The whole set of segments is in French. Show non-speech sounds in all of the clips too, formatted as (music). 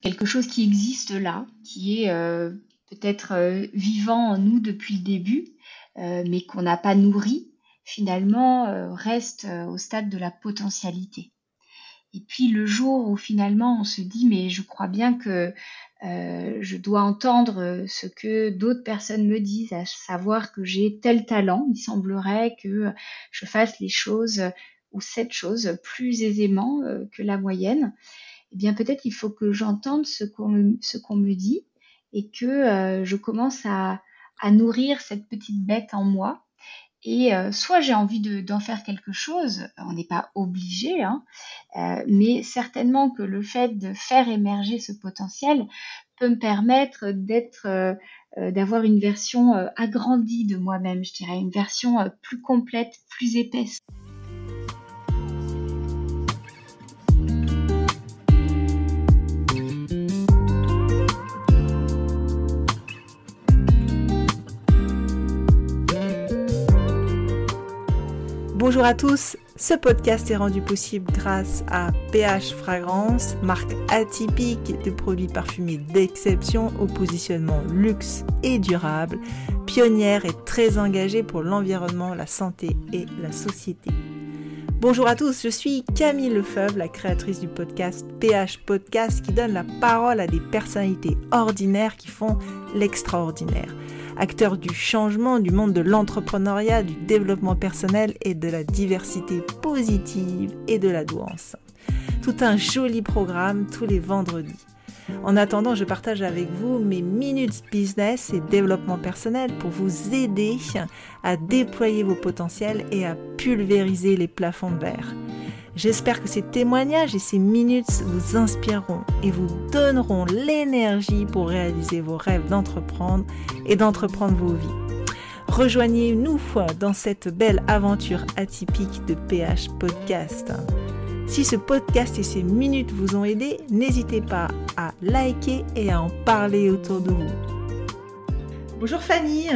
quelque chose qui existe là, qui est peut-être vivant en nous depuis le début, mais qu'on n'a pas nourri, finalement reste au stade de la potentialité. Et puis le jour où finalement on se dit mais je crois bien que euh, je dois entendre ce que d'autres personnes me disent, à savoir que j'ai tel talent, il semblerait que je fasse les choses ou cette chose plus aisément euh, que la moyenne. Eh bien peut-être il faut que j'entende ce qu'on me dit et que euh, je commence à, nourrir cette petite bête en moi et euh, soit j'ai envie d'en faire quelque chose, on n'est pas obligé, hein, euh, mais certainement que le fait de faire émerger ce potentiel peut me permettre d'avoir une version agrandie de moi-même, je dirais, une version plus complète, plus épaisse. Bonjour à tous, ce podcast est rendu possible grâce à PH Fragrance, marque atypique de produits parfumés d'exception au positionnement luxe et durable, pionnière et très engagée pour l'environnement, la santé et la société. Bonjour à tous, je suis Camille Lefebvre, la créatrice du podcast PH Podcast qui donne la parole à des personnalités ordinaires qui font l'extraordinaire acteur du changement du monde de l'entrepreneuriat, du développement personnel et de la diversité positive et de la douance. Tout un joli programme tous les vendredis. En attendant, je partage avec vous mes minutes business et développement personnel pour vous aider à déployer vos potentiels et à pulvériser les plafonds de verre. J'espère que ces témoignages et ces minutes vous inspireront et vous donneront l'énergie pour réaliser vos rêves d'entreprendre et d'entreprendre vos vies. Rejoignez-nous dans cette belle aventure atypique de PH Podcast. Si ce podcast et ces minutes vous ont aidé, n'hésitez pas à liker et à en parler autour de vous. Bonjour Fanny.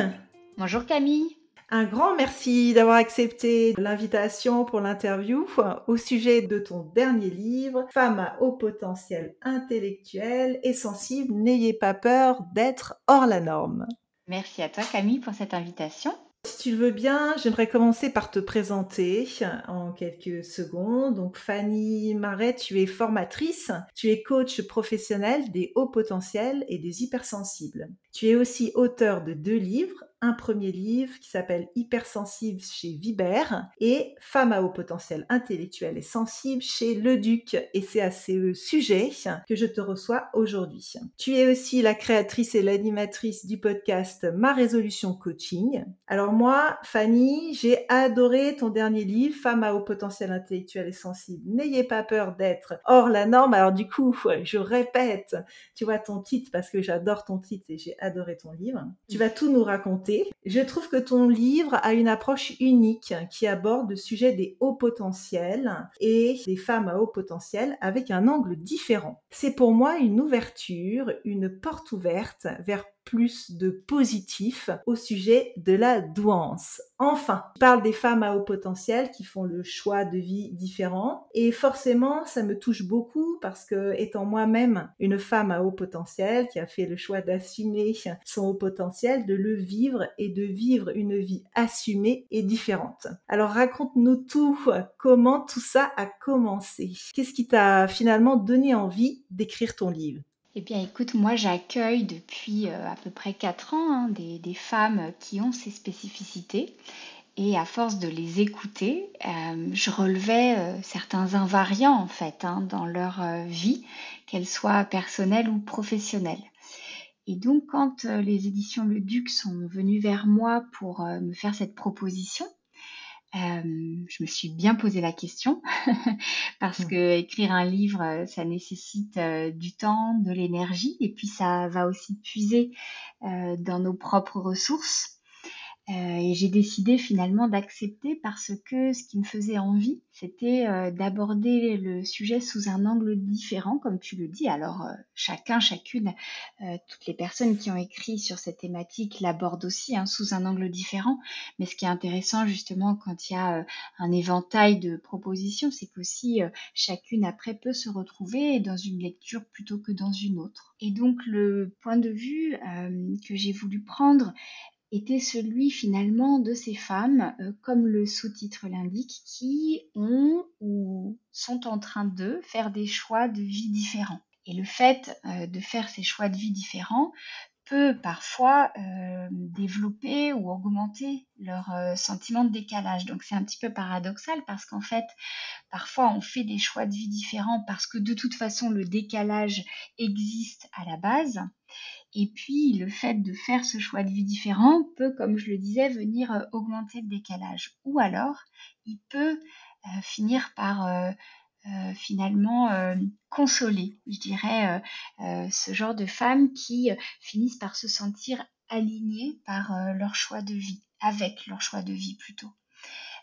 Bonjour Camille. Un grand merci d'avoir accepté l'invitation pour l'interview au sujet de ton dernier livre, Femme à haut potentiel intellectuel et sensible, n'ayez pas peur d'être hors la norme. Merci à toi Camille pour cette invitation. Si tu le veux bien, j'aimerais commencer par te présenter en quelques secondes. Donc Fanny Marais, tu es formatrice, tu es coach professionnel des hauts potentiels et des hypersensibles. Tu es aussi auteur de deux livres, un premier livre qui s'appelle Hypersensible chez Viber et Femme à haut potentiel intellectuel et sensible chez Le Duc. Et c'est à ce sujet que je te reçois aujourd'hui. Tu es aussi la créatrice et l'animatrice du podcast Ma résolution coaching. Alors moi, Fanny, j'ai adoré ton dernier livre, Femme à haut potentiel intellectuel et sensible. N'ayez pas peur d'être hors la norme. Alors du coup, (laughs) je répète, tu vois ton titre parce que j'adore ton titre et j'ai adoré ton livre. Tu vas tout nous raconter je trouve que ton livre a une approche unique qui aborde le sujet des hauts potentiels et des femmes à haut potentiel avec un angle différent. C'est pour moi une ouverture, une porte ouverte vers plus de positif au sujet de la douance. Enfin, je parle des femmes à haut potentiel qui font le choix de vie différent et forcément ça me touche beaucoup parce que étant moi-même une femme à haut potentiel qui a fait le choix d'assumer son haut potentiel, de le vivre et de vivre une vie assumée et différente. Alors raconte-nous tout, comment tout ça a commencé? Qu'est-ce qui t'a finalement donné envie d'écrire ton livre? Eh bien, écoute, moi, j'accueille depuis euh, à peu près 4 ans hein, des, femmes qui ont ces spécificités. Et à force de les écouter, euh, je relevais euh, certains invariants, en fait, hein, dans leur vie, qu'elles soient personnelles ou professionnelles. Et donc, quand les éditions Le Duc sont venues vers moi pour me faire cette proposition, euh, je me suis bien posé la question (laughs) parce mmh. que écrire un livre, ça nécessite euh, du temps, de l'énergie et puis ça va aussi puiser dans nos propres ressources. Euh, et j'ai décidé finalement d'accepter parce que ce qui me faisait envie, c'était euh, d'aborder le sujet sous un angle différent, comme tu le dis. Alors euh, chacun, chacune, toutes les personnes qui ont écrit sur cette thématique l'abordent aussi hein, sous un angle différent. Mais ce qui est intéressant justement quand il y a un éventail de propositions, c'est qu'aussi chacune après peut se retrouver dans une lecture plutôt que dans une autre. Et donc le point de vue que j'ai voulu prendre était celui finalement de ces femmes, euh, comme le sous-titre l'indique, qui ont ou sont en train de faire des choix de vie différents. Et le fait euh, de faire ces choix de vie différents peut parfois euh, développer ou augmenter leur sentiment de décalage. Donc c'est un petit peu paradoxal parce qu'en fait, parfois on fait des choix de vie différents parce que de toute façon le décalage existe à la base. Et puis, le fait de faire ce choix de vie différent peut, comme je le disais, venir euh, augmenter le décalage. Ou alors, il peut euh, finir par euh, finalement consoler, je dirais, ce genre de femmes qui finissent par se sentir alignées par leur choix de vie, avec leur choix de vie plutôt.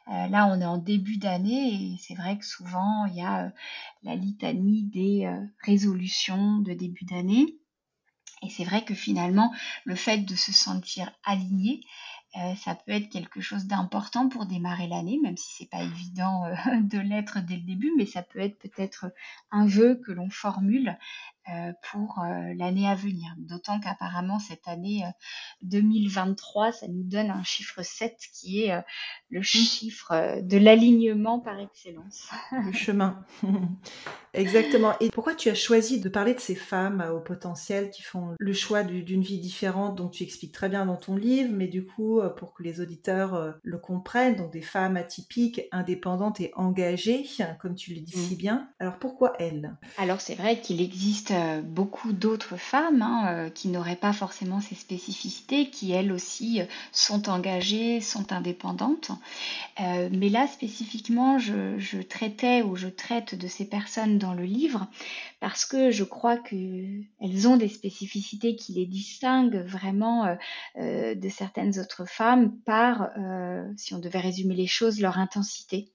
là, on est en début d'année et c'est vrai que souvent, il y a la litanie des résolutions de début d'année. Et c'est vrai que finalement, le fait de se sentir aligné, euh, ça peut être quelque chose d'important pour démarrer l'année, même si c'est pas évident euh, (laughs) de l'être dès le début, mais ça peut être peut-être un vœu que l'on formule pour l'année à venir. D'autant qu'apparemment cette année 2023, ça nous donne un chiffre 7 qui est le mmh. chiffre de l'alignement par excellence. Le chemin. (laughs) Exactement. Et pourquoi tu as choisi de parler de ces femmes au potentiel qui font le choix d'une vie différente, dont tu expliques très bien dans ton livre, mais du coup, euh, pour que les auditeurs euh, le comprennent, donc des femmes atypiques, indépendantes et engagées, comme tu le dis si mm. bien. Alors pourquoi elles? Alors c'est vrai qu'il existe euh, beaucoup d'autres femmes hein, qui n'auraient pas forcément ces spécificités, qui elles aussi sont engagées, sont indépendantes. mais là spécifiquement, je, traitais ou je traite de ces personnes dans le livre parce que je crois qu'elles ont des spécificités qui les distinguent vraiment euh, euh, de certaines autres femmes par, euh, si on devait résumer les choses, leur intensité.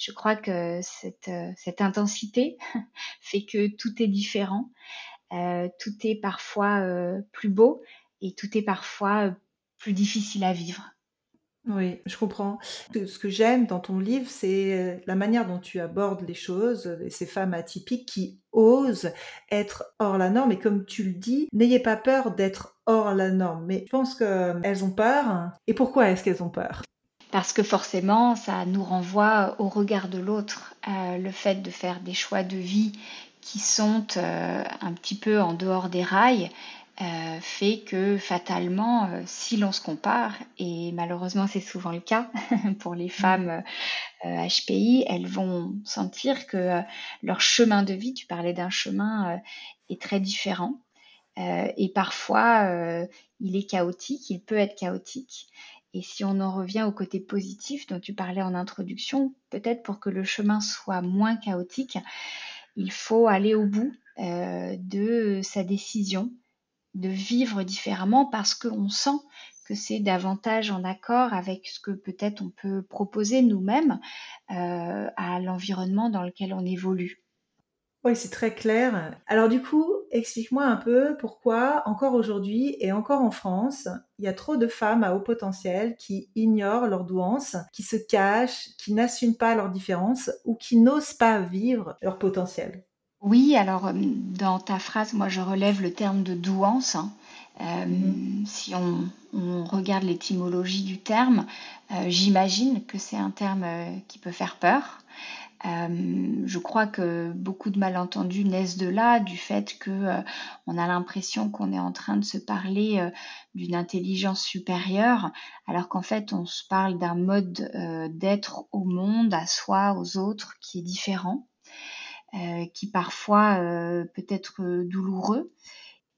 Je crois que cette, cette intensité (laughs) fait que tout est différent, tout est parfois plus beau et tout est parfois plus difficile à vivre. Oui, je comprends. Ce que j'aime dans ton livre, c'est euh, la manière dont tu abordes les choses, euh, ces femmes atypiques qui osent être hors la norme. Et comme tu le dis, n'ayez pas peur d'être hors la norme. Mais je pense qu'elles ont peur. Et pourquoi est-ce qu'elles ont peur? Parce que forcément, ça nous renvoie au regard de l'autre. Euh, le fait de faire des choix de vie qui sont un petit peu en dehors des rails, euh, fait que fatalement, euh, si l'on se compare, et malheureusement c'est souvent le cas (laughs) pour les femmes HPI, euh, elles vont sentir que leur chemin de vie, tu parlais d'un chemin, est très différent. et parfois, il est chaotique, il peut être chaotique. Et si on en revient au côté positif dont tu parlais en introduction, peut-être pour que le chemin soit moins chaotique, il faut aller au bout de sa décision de vivre différemment parce qu'on sent que c'est davantage en accord avec ce que peut-être on peut proposer nous-mêmes euh, à l'environnement dans lequel on évolue. Oui, c'est très clair. Alors du coup, explique-moi un peu pourquoi, encore aujourd'hui et encore en France, il y a trop de femmes à haut potentiel qui ignorent leurs douances, qui se cachent, qui n'assument pas leurs différences ou qui n'osent pas vivre leur potentiel. Oui, alors euh, dans ta phrase, moi je relève le terme de douance. Hein. Euh, mm-hmm. Si on, regarde l'étymologie du terme, euh, j'imagine que c'est un terme qui peut faire peur. Je crois que beaucoup de malentendus naissent de là, du fait que on a l'impression qu'on est en train de se parler d'une intelligence supérieure, alors qu'en fait on se parle d'un mode d'être au monde, à soi, aux autres, qui est différent. Euh, qui parfois euh, peut être douloureux.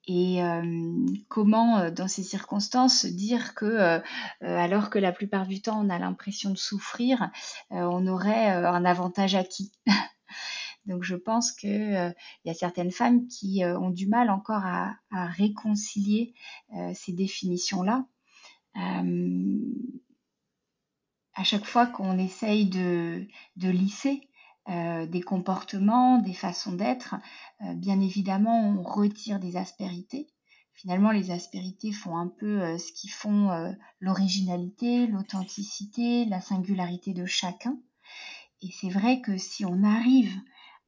Et euh, comment, dans ces circonstances, dire que, alors que la plupart du temps on a l'impression de souffrir, on aurait un avantage acquis? (laughs) Donc je pense qu'il y a certaines femmes qui ont du mal encore à, à réconcilier ces définitions-là. à chaque fois qu'on essaye de, de lisser des comportements, des façons d'être, bien évidemment, on retire des aspérités. Finalement, les aspérités font un peu ce qui font l'originalité, l'authenticité, la singularité de chacun. Et c'est vrai que si on arrive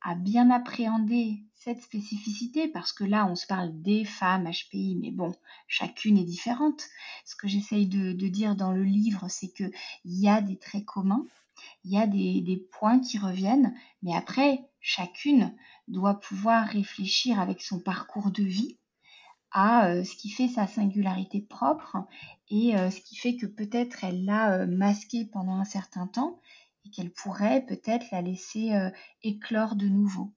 à bien appréhender cette spécificité, parce que là, on se parle des femmes HPI, mais bon, chacune est différente. Ce que j'essaye de, dire dans le livre, c'est qu'il y a des traits communs, il y a des, points qui reviennent, mais après, chacune doit pouvoir réfléchir avec son parcours de vie à euh, ce qui fait sa singularité propre et euh, ce qui fait que peut-être elle l'a euh, masqué pendant un certain temps et qu'elle pourrait peut-être la laisser éclore de nouveau.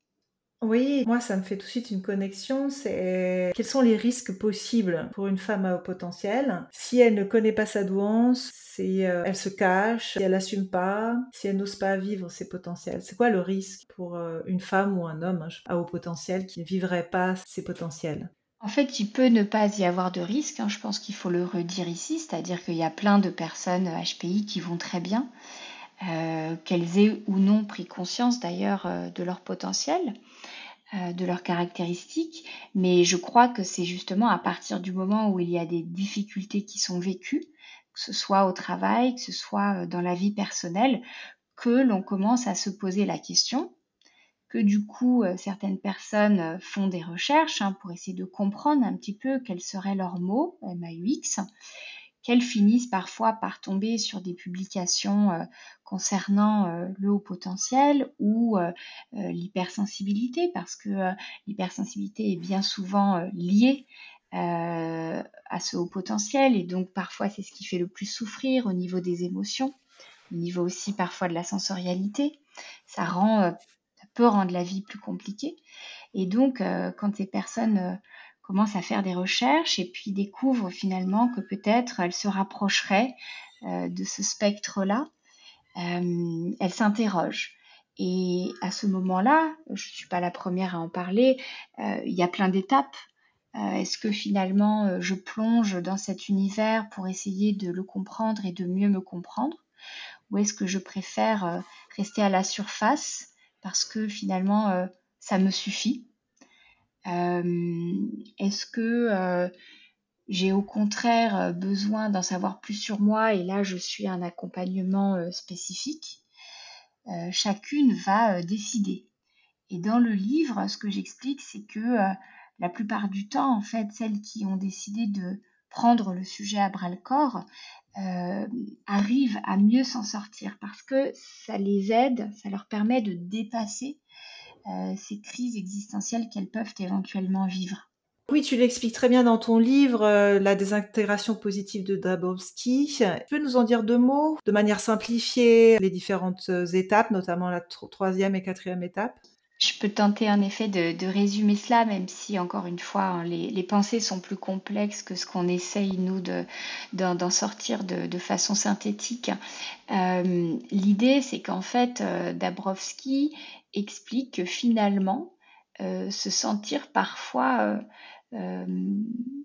Oui, moi ça me fait tout de suite une connexion, c'est quels sont les risques possibles pour une femme à haut potentiel? Si elle ne connaît pas sa douance, si euh, elle se cache, si elle n'assume pas, si elle n'ose pas vivre ses potentiels. C'est quoi le risque pour euh, une femme ou un homme hein, à haut potentiel qui ne vivrait pas ses potentiels? En fait, il peut ne pas y avoir de risque, hein. je pense qu'il faut le redire ici, c'est-à-dire qu'il y a plein de personnes HPI qui vont très bien. Euh, qu'elles aient ou non pris conscience d'ailleurs euh, de leur potentiel, euh, de leurs caractéristiques, mais je crois que c'est justement à partir du moment où il y a des difficultés qui sont vécues, que ce soit au travail, que ce soit dans la vie personnelle, que l'on commence à se poser la question, que du coup certaines personnes font des recherches hein, pour essayer de comprendre un petit peu quels seraient leurs mots MAUX, qu'elles finissent parfois par tomber sur des publications euh, concernant euh, le haut potentiel ou euh, l'hypersensibilité, parce que l'hypersensibilité est bien souvent liée à ce haut potentiel et donc parfois c'est ce qui fait le plus souffrir au niveau des émotions, au niveau aussi parfois de la sensorialité. Ça ça peut rendre la vie plus compliquée. Et donc quand ces personnes commence à faire des recherches et puis découvre finalement que peut-être elle se rapprocherait euh, de ce spectre-là. Euh, elle s'interroge. Et à ce moment-là, je ne suis pas la première à en parler, euh, il y a plein d'étapes. Est-ce que finalement je plonge dans cet univers pour essayer de le comprendre et de mieux me comprendre? Ou est-ce que je préfère rester à la surface parce que finalement ça me suffit? Est-ce que euh, j'ai au contraire euh, besoin d'en savoir plus sur moi et là je suis un accompagnement spécifique? Chacune va décider. Et dans le livre, ce que j'explique, c'est que la plupart du temps, en fait, celles qui ont décidé de prendre le sujet à bras le corps arrivent à mieux s'en sortir parce que ça les aide, ça leur permet de dépasser euh, ces crises existentielles qu'elles peuvent éventuellement vivre. Oui, tu l'expliques très bien dans ton livre, euh, La désintégration positive de Dabowski. Tu peux nous en dire deux mots, de manière simplifiée, les différentes euh, étapes, notamment la troisième et quatrième étape? Je peux tenter en effet de, résumer cela, même si encore une fois hein, les, pensées sont plus complexes que ce qu'on essaye nous d'en sortir de, façon synthétique. L'idée, c'est qu'en fait, Dabrowski explique que finalement, euh, se sentir parfois euh, euh,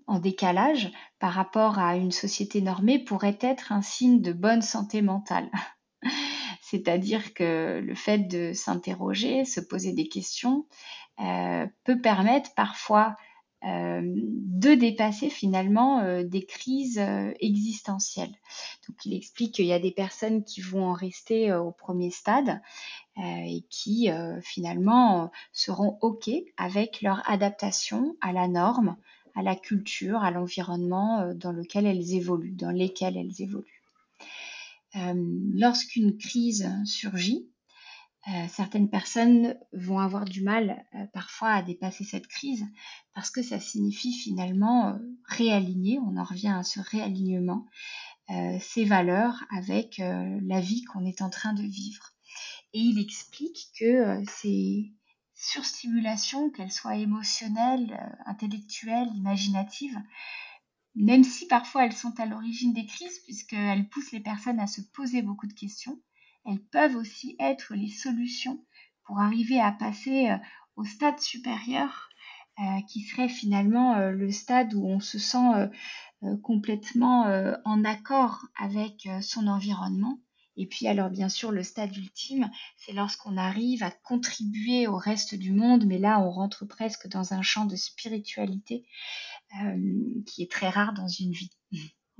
en décalage par rapport à une société normée pourrait être un signe de bonne santé mentale. (laughs) C'est-à-dire que le fait de s'interroger, se poser des questions, peut permettre parfois de dépasser finalement des crises existentielles. Donc il explique qu'il y a des personnes qui vont en rester au premier stade et qui euh, finalement seront OK avec leur adaptation à la norme, à la culture, à l'environnement euh, dans lequel elles évoluent, dans lesquels elles évoluent. Lorsqu'une crise surgit, certaines personnes vont avoir du mal parfois à dépasser cette crise parce que ça signifie finalement réaligner, on en revient à ce réalignement, ses valeurs avec la vie qu'on est en train de vivre. Et il explique que euh, ces surstimulations, qu'elles soient émotionnelles, euh, intellectuelles, imaginatives, même si parfois elles sont à l'origine des crises, puisqu'elles poussent les personnes à se poser beaucoup de questions, elles peuvent aussi être les solutions pour arriver à passer euh, au stade supérieur, qui serait finalement le stade où on se sent complètement en accord avec son environnement. Et puis alors bien sûr le stade ultime, c'est lorsqu'on arrive à contribuer au reste du monde, mais là on rentre presque dans un champ de spiritualité qui est très rare dans une vie.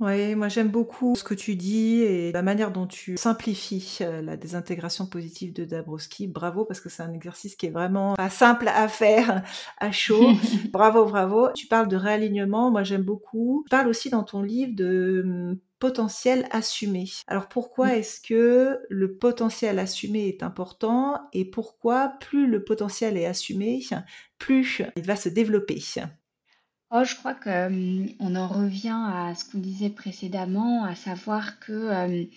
Oui, moi j'aime beaucoup ce que tu dis et la manière dont tu simplifies euh, la désintégration positive de Dabrowski. Bravo parce que c'est un exercice qui est vraiment pas simple à faire à chaud. (laughs) bravo, bravo. Tu parles de réalignement, moi j'aime beaucoup. Tu parles aussi dans ton livre de hum, potentiel assumé. Alors pourquoi est-ce que le potentiel assumé est important et pourquoi plus le potentiel est assumé, plus il va se développer? Oh, je crois qu'on on en revient à ce qu'on disait précédemment, à savoir que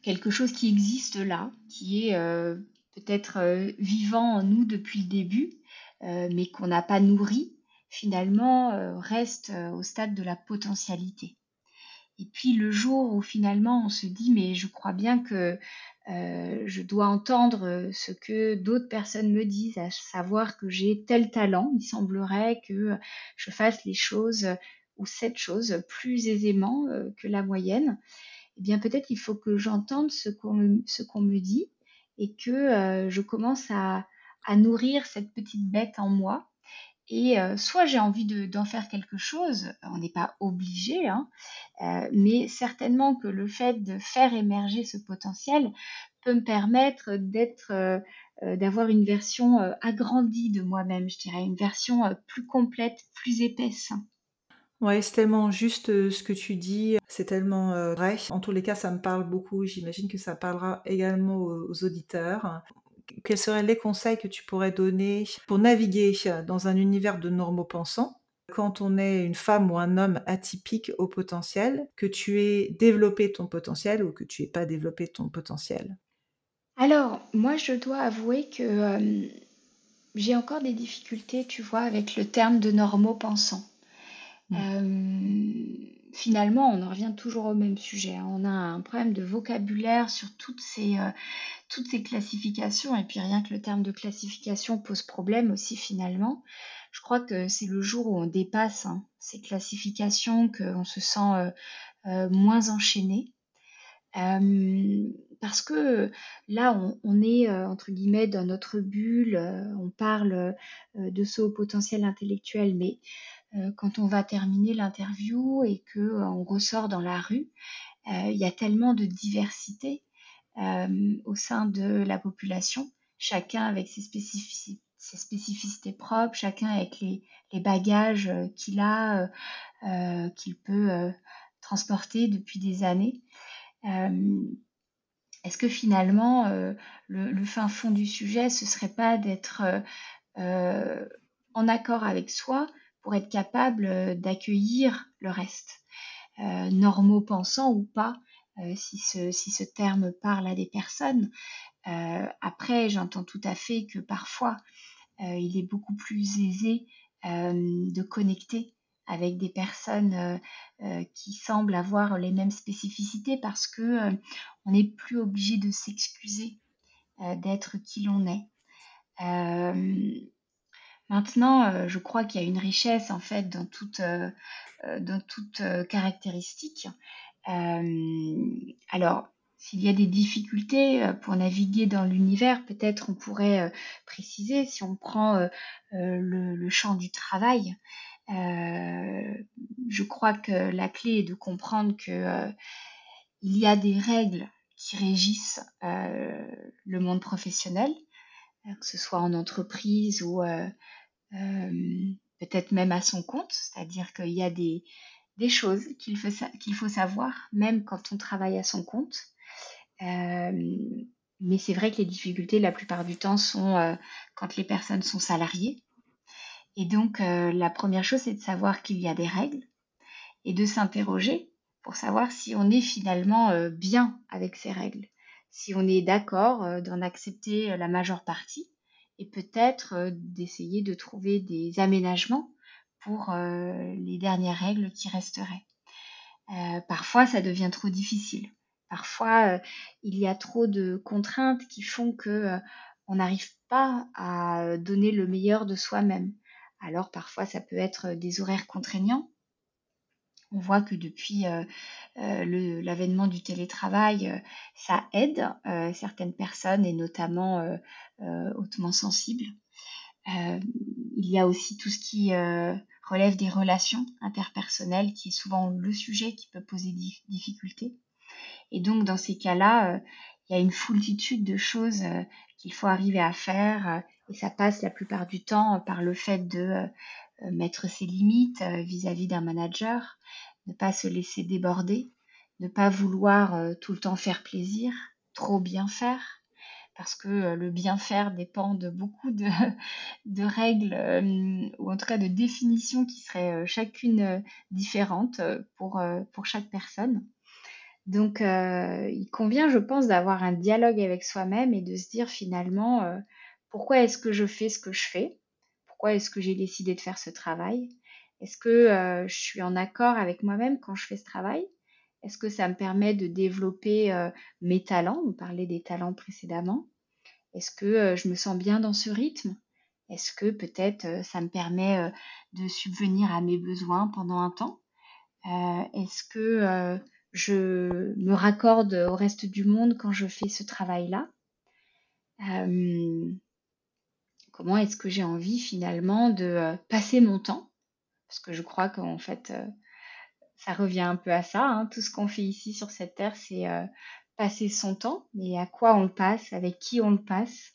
quelque chose qui existe là, qui est peut-être vivant en nous depuis le début, mais qu'on n'a pas nourri, finalement reste au stade de la potentialité. Et puis le jour où finalement on se dit mais je crois bien que euh, je dois entendre ce que d'autres personnes me disent, à savoir que j'ai tel talent. Il semblerait que je fasse les choses ou cette chose plus aisément euh, que la moyenne. Eh bien peut-être il faut que j'entende ce qu'on me, dit et que euh, je commence à nourrir cette petite bête en moi et euh, soit j'ai envie d'en faire quelque chose, on n'est pas obligé, hein, euh, mais certainement que le fait de faire émerger ce potentiel peut me permettre d'être, euh, d'avoir une version agrandie de moi-même, je dirais, une version plus complète, plus épaisse. Ouais, c'est tellement juste ce que tu dis, c'est tellement vrai. En tous les cas, ça me parle beaucoup. J'imagine que ça parlera également aux auditeurs quels seraient les conseils que tu pourrais donner pour naviguer dans un univers de normaux pensants? Quand on est une femme ou un homme atypique au potentiel, que tu aies développé ton potentiel ou que tu n'aies pas développé ton potentiel? Alors, moi, je dois avouer que euh, j'ai encore des difficultés, tu vois, avec le terme de normaux pensants. Mmh. Euh, finalement, on en revient toujours au même sujet. Hein. On a un problème de vocabulaire sur toutes ces, euh, toutes ces classifications. Et puis rien que le terme de classification pose problème aussi finalement. Je crois que c'est le jour où on dépasse hein, ces classifications qu'on se sent euh, euh, moins enchaîné. parce que là, on, est entre guillemets dans notre bulle, on parle de ce haut potentiel intellectuel, mais quand on va terminer l'interview et que euh, on ressort dans la rue, euh, il y a tellement de diversité au sein de la population, chacun avec ses spécificités propres, chacun avec les, bagages qu'il a, qu'il peut transporter depuis des années. Est-ce que finalement, le, fin fond du sujet, ce serait pas d'être en accord avec soi, pour être capable euh, d'accueillir le reste, euh, normaux pensants ou pas, euh, si, ce, si ce terme parle à des personnes. après, j'entends tout à fait que parfois, il est beaucoup plus aisé de connecter avec des personnes qui semblent avoir les mêmes spécificités parce que on n'est plus obligé de s'excuser d'être qui l'on est. Maintenant, euh, je crois qu'il y a une richesse en fait dans toute, euh, euh, dans toute caractéristique. alors, s'il y a des difficultés pour naviguer dans l'univers, peut-être on pourrait préciser si on prend le, champ du travail. je crois que la clé est de comprendre que il y a des règles qui régissent le monde professionnel, que ce soit en entreprise ou euh, peut-être même à son compte, c'est-à-dire qu'il y a des, choses qu'il faut, savoir, même quand on travaille à son compte. Euh, mais c'est vrai que les difficultés, la plupart du temps, sont euh, quand les personnes sont salariées. Et donc, la première chose, c'est de savoir qu'il y a des règles et de s'interroger pour savoir si on est finalement bien avec ces règles, si on est d'accord d'en accepter la majeure partie et peut-être euh, d'essayer de trouver des aménagements pour euh, les dernières règles qui resteraient. Euh, parfois, ça devient trop difficile. Parfois, il y a trop de contraintes qui font que on n'arrive pas à donner le meilleur de soi-même. Alors parfois, ça peut être des horaires contraignants. On voit que depuis l'avènement du télétravail, ça aide certaines personnes et notamment hautement sensibles. il y a aussi tout ce qui relève des relations interpersonnelles, qui est souvent le sujet qui peut poser des difficultés. Et donc, dans ces cas-là, euh, il y a une foultitude de choses euh, qu'il faut arriver à faire. Euh, et ça passe la plupart du temps par le fait de mettre ses limites vis-à-vis d'un manager, ne pas se laisser déborder, ne pas vouloir tout le temps faire plaisir, trop bien faire, parce que le bien faire dépend de beaucoup de, (laughs) règles ou en tout cas de définitions qui seraient chacune différentes pour, chaque personne. Donc, euh, il convient, je pense, d'avoir un dialogue avec soi-même et de se dire finalement, euh, pourquoi est-ce que je fais ce que je fais? Pourquoi est-ce que j'ai décidé de faire ce travail? Est-ce que euh, je suis en accord avec moi-même quand je fais ce travail? Est-ce que ça me permet de développer mes talents? On parlait des talents précédemment. Est-ce que je me sens bien dans ce rythme? Est-ce que peut-être ça me permet de subvenir à mes besoins pendant un temps? Est-ce que je me raccorde au reste du monde quand je fais ce travail-là? Euh, comment est-ce que j'ai envie finalement de euh, passer mon temps? Parce que je crois qu'en fait, euh, ça revient un peu à ça. Hein. Tout ce qu'on fait ici sur cette terre, c'est passer son temps. Mais à quoi on le passe? Avec qui on le passe?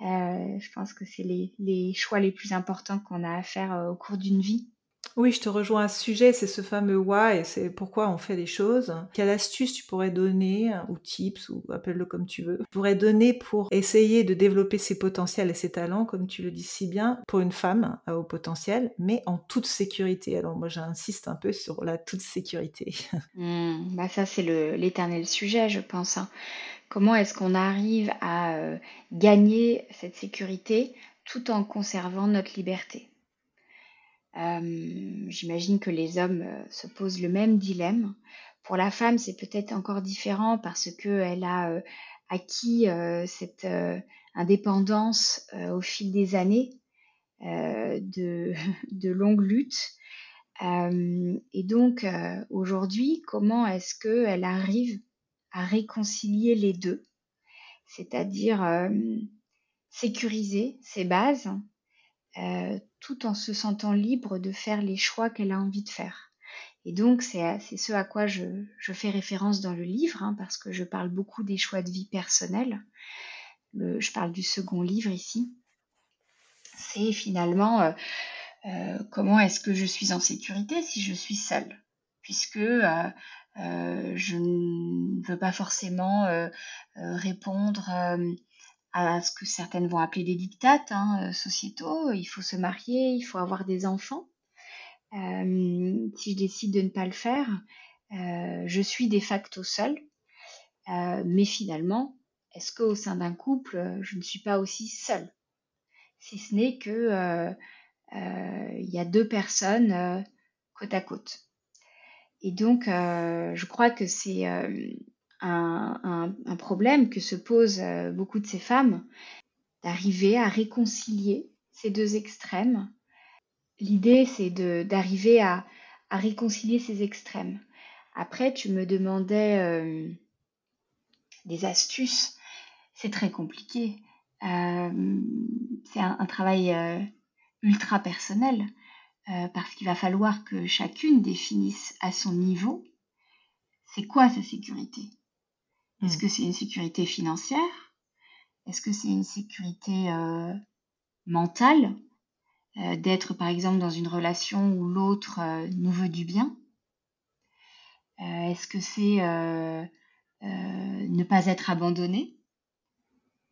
Je pense que c'est les, choix les plus importants qu'on a à faire au cours d'une vie. Oui, je te rejoins à ce sujet, c'est ce fameux why, c'est pourquoi on fait les choses. Quelle astuce tu pourrais donner, ou tips, ou appelle-le comme tu veux, pourrais donner pour essayer de développer ses potentiels et ses talents, comme tu le dis si bien, pour une femme à haut potentiel, mais en toute sécurité. Alors moi j'insiste un peu sur la toute sécurité. (laughs) Hmm, bah ça c'est l'éternel sujet, je pense. Hein. Comment est-ce qu'on arrive à euh, gagner cette sécurité tout en conservant notre liberté? J'imagine que les hommes euh, se posent le même dilemme. Pour la femme, c'est peut-être encore différent parce qu'elle a euh, acquis cette indépendance au fil des années de, (laughs) de longues luttes. et donc aujourd'hui, comment est-ce qu'elle arrive à réconcilier les deux, c'est-à-dire sécuriser ses bases, tout en se sentant libre de faire les choix qu'elle a envie de faire. Et donc, c'est ce à quoi je, fais référence dans le livre, hein, parce que je parle beaucoup des choix de vie personnels. je parle du second livre ici. C'est finalement euh, euh, comment est-ce que je suis en sécurité si je suis seule, puisque euh, je ne veux pas forcément répondre à ce que certaines vont appeler des dictates hein, euh, sociétaux. Il faut se marier, il faut avoir des enfants. Euh, si je décide de ne pas le faire, euh, je suis de facto seule. mais finalement, est-ce qu'au sein d'un couple, je ne suis pas aussi seule? Si ce n'est que il y a deux personnes côte à côte. Et donc, je crois que c'est un, problème que se posent euh, beaucoup de ces femmes, d'arriver à réconcilier ces deux extrêmes. L'idée, c'est d'arriver à, réconcilier ces extrêmes. Après, tu me demandais euh, des astuces. C'est très compliqué. Euh, c'est un, travail ultra personnel parce qu'il va falloir que chacune définisse à son niveau c'est quoi sa sécurité est-ce hmm. que c'est une sécurité financière? Est-ce que c'est une sécurité euh, mentale euh, D'être par exemple dans une relation où l'autre euh, nous veut du bien? Est-ce que c'est ne pas être abandonné?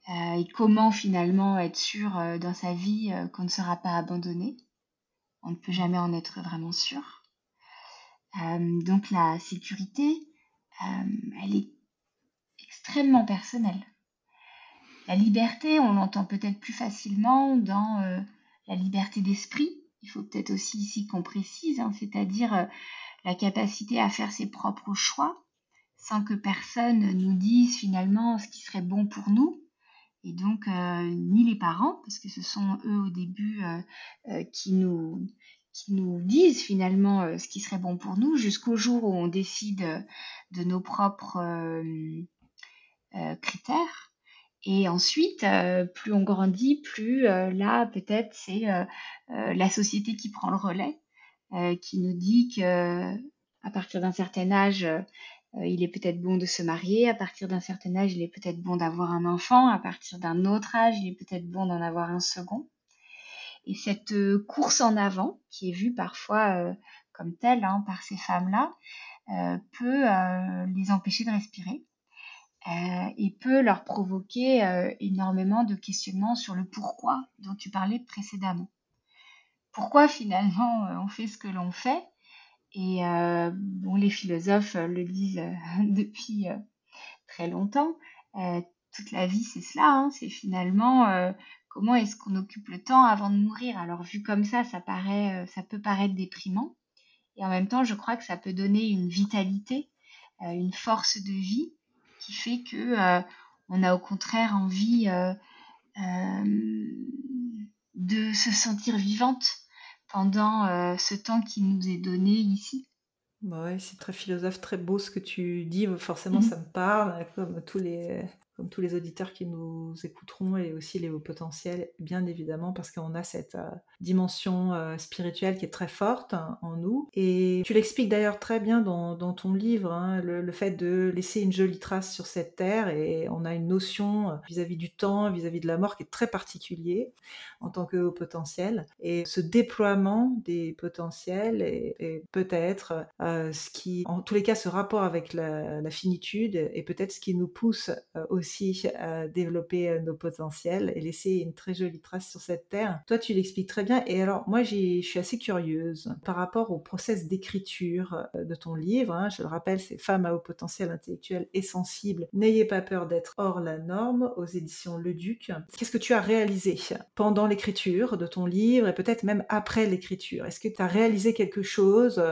Et comment finalement être sûr dans sa vie qu'on ne sera pas abandonné? On ne peut jamais en être vraiment sûr. donc la sécurité, elle est extrêmement personnel. La liberté, on l'entend peut-être plus facilement dans euh, la liberté d'esprit. Il faut peut-être aussi ici qu'on précise, hein, c'est-à-dire euh, la capacité à faire ses propres choix sans que personne nous dise finalement ce qui serait bon pour nous. Et donc, euh, ni les parents, parce que ce sont eux au début qui, nous, qui nous disent finalement ce qui serait bon pour nous jusqu'au jour où on décide de nos propres critères. Et ensuite, plus on grandit, plus là, peut-être, c'est la société qui prend le relais, qui nous dit que à partir d'un certain âge, euh, il est peut-être bon de se marier, à partir d'un certain âge, il est peut-être bon d'avoir un enfant, à partir d'un autre âge, il est peut-être bon d'en avoir un second. Et cette euh, course en avant, qui est vue parfois euh, comme telle hein, par ces femmes-là, peut les empêcher de respirer et peut leur provoquer énormément de questionnements sur le pourquoi dont tu parlais précédemment. Pourquoi finalement on fait ce que l'on fait? Et euh, bon, les philosophes euh, le disent euh, (laughs) depuis très longtemps. toute la vie, c'est cela. Hein, c'est finalement comment est-ce qu'on occupe le temps avant de mourir? Alors vu comme ça, ça paraît, ça peut paraître déprimant. Et en même temps, je crois que ça peut donner une vitalité, une force de vie qui fait que on a au contraire envie de se sentir vivante pendant euh, ce temps qui nous est donné ici. Bah ouais, c'est très philosophe, très beau ce que tu dis. Forcément, mmh. ça me parle, comme tous les, comme tous les auditeurs qui nous écouteront et aussi les hauts potentiels, bien évidemment, parce qu'on a cette euh, dimension euh, spirituelle qui est très forte hein, en nous. Et tu l'expliques d'ailleurs très bien dans, ton livre, hein, le, fait de laisser une jolie trace sur cette terre, et on a une notion euh, vis-à-vis du temps, vis-à-vis de la mort qui est très particulier en tant que haut potentiel. Et ce déploiement des potentiels est, peut-être ce qui, en tous les cas, ce rapport avec la, la finitude est peut-être ce qui nous pousse aussi euh, développer euh, nos potentiels et laisser une très jolie trace sur cette terre. Toi, tu l'expliques très bien. Et alors, moi, je suis assez curieuse par rapport au process d'écriture euh, de ton livre. Hein. je le rappelle, c'est Femmes à haut potentiel intellectuel et sensible. N'ayez pas peur d'être hors la norme aux éditions Le Duc. Qu'est-ce que tu as réalisé pendant l'écriture de ton livre et peut-être même après l'écriture? Est-ce que tu as réalisé quelque chose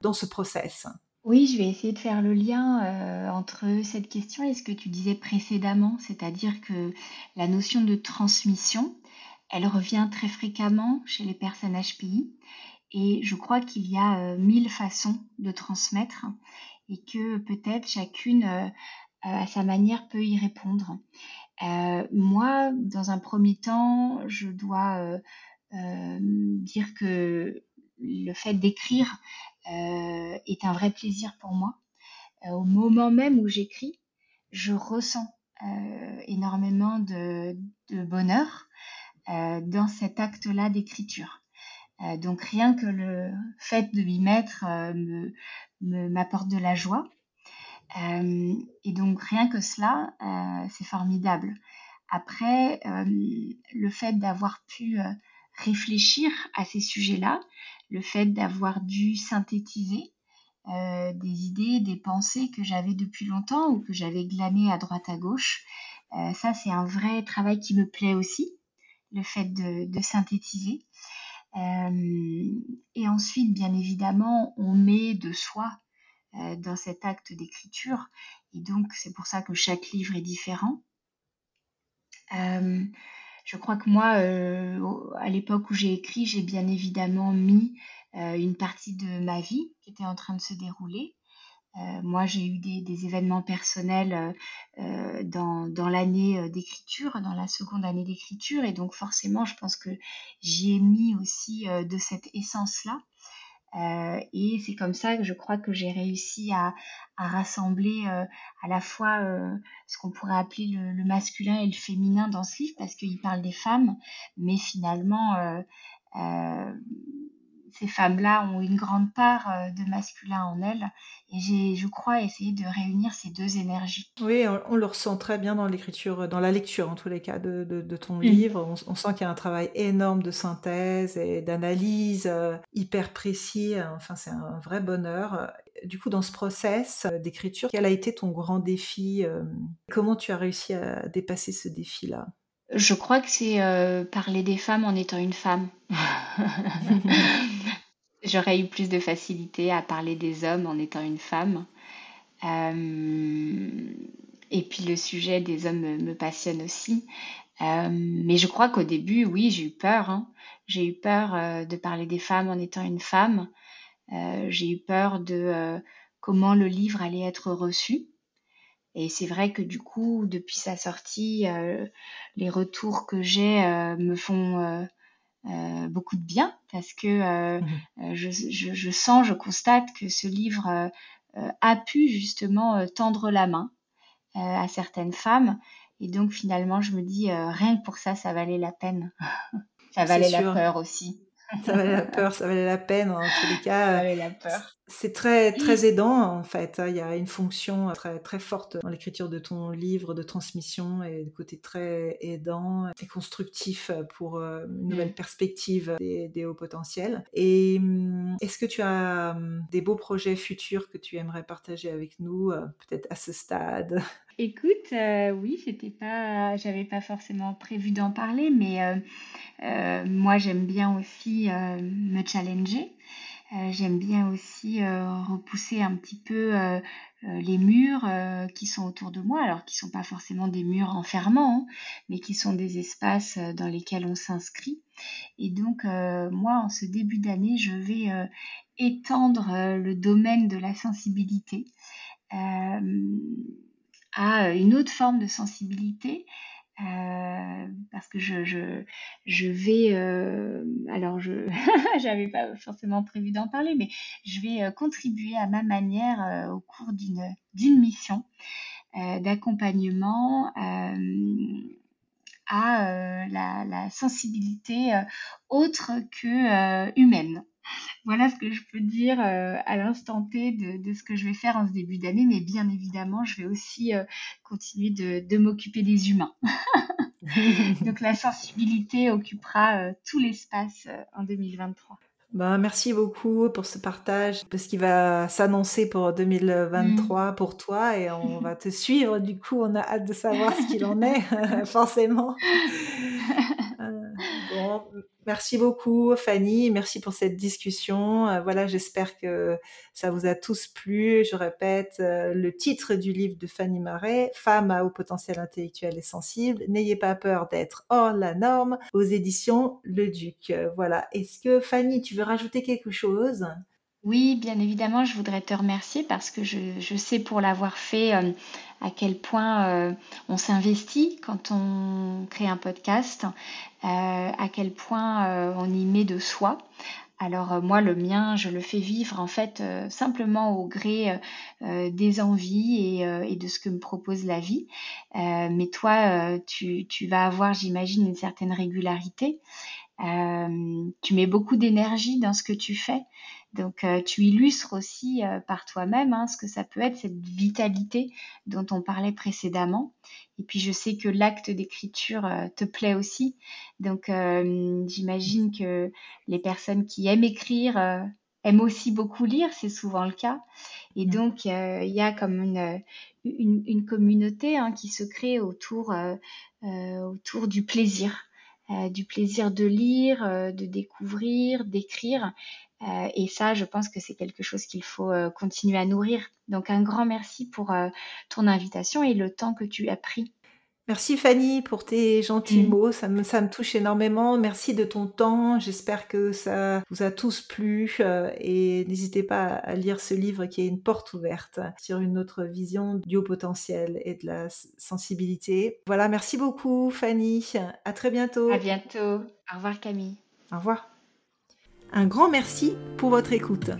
dans ce process? Oui, je vais essayer de faire le lien euh, entre cette question et ce que tu disais précédemment, c'est-à-dire que la notion de transmission, elle revient très fréquemment chez les personnes HPI et je crois qu'il y a euh, mille façons de transmettre et que peut-être chacune euh, à sa manière peut y répondre. moi, dans un premier temps, je dois dire que le fait d'écrire euh, est un vrai plaisir pour moi. Euh, au moment même où j'écris, je ressens euh, énormément de, bonheur dans cet acte-là d'écriture. donc rien que le fait de m'y mettre me, m'apporte de la joie. et donc rien que cela, c'est formidable. Après, le fait d'avoir pu réfléchir à ces sujets-là, le fait d'avoir dû synthétiser euh, des idées, des pensées que j'avais depuis longtemps ou que j'avais glanées à droite à gauche. Euh, ça, c'est un vrai travail qui me plaît aussi, le fait de, synthétiser. Euh, et ensuite, bien évidemment, on met de soi dans cet acte d'écriture. Et donc, c'est pour ça que chaque livre est différent. Je crois que moi, euh, à l'époque où j'ai écrit, j'ai bien évidemment mis euh, une partie de ma vie qui était en train de se dérouler. Euh, moi, j'ai eu des, événements personnels dans, dans l'année d'écriture, dans la seconde année d'écriture, et donc forcément, je pense que j'y ai mis aussi de cette essence-là. Euh, et c'est comme ça que je crois que j'ai réussi à, rassembler euh, à la fois euh, ce qu'on pourrait appeler le, masculin et le féminin dans ce livre, parce qu'il parle des femmes, mais finalement, ces femmes-là ont une grande part euh, de masculin en elles. Et j'ai, je crois, essayé de réunir ces deux énergies. Oui, on, le ressent très bien dans l'écriture, dans la lecture en tous les cas de, de, ton mm. livre. On, sent qu'il y a un travail énorme de synthèse et d'analyse euh, hyper précis. Enfin, c'est un vrai bonheur. Du coup, dans ce process euh, d'écriture, quel a été ton grand défi Comment tu as réussi à dépasser ce défi-là? Je crois que c'est parler des femmes en étant une femme. (laughs) J'aurais eu plus de facilité à parler des hommes en étant une femme. Euh, et puis le sujet des hommes me, passionne aussi. mais je crois qu'au début, oui, j'ai eu peur. Hein. J'ai eu peur de parler des femmes en étant une femme. j'ai eu peur de comment le livre allait être reçu. Et c'est vrai que du coup, depuis sa sortie, les retours que j'ai me font euh, beaucoup de bien parce que euh, mmh euh, je, je, je, sens, je constate que ce livre a pu justement tendre la main à certaines femmes. Et donc finalement, je me dis, rien que pour ça, ça valait la peine. (laughs) ça valait la peur aussi. Ça valait la (laughs) peur, ça valait la peine en tous les cas. Ça valait la peur. C'est très très aidant en fait. Il y a une fonction très très forte dans l'écriture de ton livre de transmission et le côté très aidant et constructif pour euh, une nouvelle mm. perspective des, hauts potentiels. Et hum, est-ce que tu as hum, des beaux projets futurs que tu aimerais partager avec nous, euh, peut-être à ce stade? (laughs) Écoute, euh, oui, c'était pas, j'avais pas forcément prévu d'en parler, mais moi j'aime bien aussi me challenger. Euh, j'aime bien aussi euh, repousser un petit peu euh, les murs qui sont autour de moi, alors qui ne sont pas forcément des murs enfermants, hein, mais qui sont des espaces dans lesquels on s'inscrit. Et donc, moi, en ce début d'année, je vais étendre le domaine de la sensibilité à une autre forme de sensibilité euh, parce que je, je, je vais, euh, alors je (laughs) j'avais pas forcément prévu d'en parler, mais je vais euh, contribuer à ma manière au cours d'une d'une mission d'accompagnement à la, la, sensibilité autre que humaine. Voilà ce que je peux dire euh, à l'instant T de, ce que je vais faire en ce début d'année, mais bien évidemment, je vais aussi euh, continuer de, m'occuper des humains. (laughs) Donc la sensibilité occupera euh, tout l'espace en 2023. Ben, merci beaucoup pour ce partage, parce qu'il va s'annoncer pour 2023 mm. pour toi et on (laughs) va te suivre. Du coup, on a hâte de savoir ce qu'il en est, (laughs) forcément. Merci beaucoup Fanny, merci pour cette discussion. Euh, voilà, j'espère que ça vous a tous plu. Je répète euh, le titre du livre de Fanny Marais, Femme à haut potentiel intellectuel et sensible. N'ayez pas peur d'être hors la norme aux éditions Le Duc. Euh, voilà. Est-ce que Fanny, tu veux rajouter quelque chose? Oui, bien évidemment, je voudrais te remercier parce que je, sais pour l'avoir fait à quel point on s'investit quand on crée un podcast, euh, à quel point euh, on y met de soi. Alors euh, moi, le mien, je le fais vivre en fait simplement au gré des envies et, de ce que me propose la vie. mais toi, tu, vas avoir, j'imagine, une certaine régularité. tu mets beaucoup d'énergie dans ce que tu fais. Donc, euh, tu illustres aussi euh, par toi-même hein, ce que ça peut être, cette vitalité dont on parlait précédemment. Et puis, je sais que l'acte d'écriture euh, te plaît aussi. Donc, j'imagine que les personnes qui aiment écrire aiment aussi beaucoup lire, c'est souvent le cas. Et donc, il y a comme une, une, communauté hein, qui se crée autour, autour du plaisir. du plaisir de lire, de découvrir, d'écrire. Euh, et ça, je pense que c'est quelque chose qu'il faut euh, continuer à nourrir. Donc un grand merci pour euh, ton invitation et le temps que tu as pris. Merci Fanny pour tes gentils mmh. mots, ça me, ça me touche énormément. Merci de ton temps, j'espère que ça vous a tous plu et n'hésitez pas à lire ce livre qui est une porte ouverte sur une autre vision du haut potentiel et de la sensibilité. Voilà, merci beaucoup Fanny, à très bientôt. À bientôt, au revoir Camille. Au revoir. Un grand merci pour votre écoute.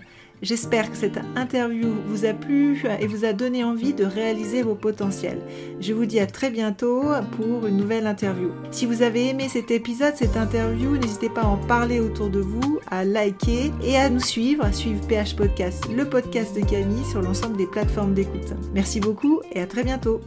J'espère que cette interview vous a plu et vous a donné envie de réaliser vos potentiels. Je vous dis à très bientôt pour une nouvelle interview. Si vous avez aimé cet épisode, cette interview, n'hésitez pas à en parler autour de vous, à liker et à nous suivre, à suivre PH Podcast, le podcast de Camille sur l'ensemble des plateformes d'écoute. Merci beaucoup et à très bientôt.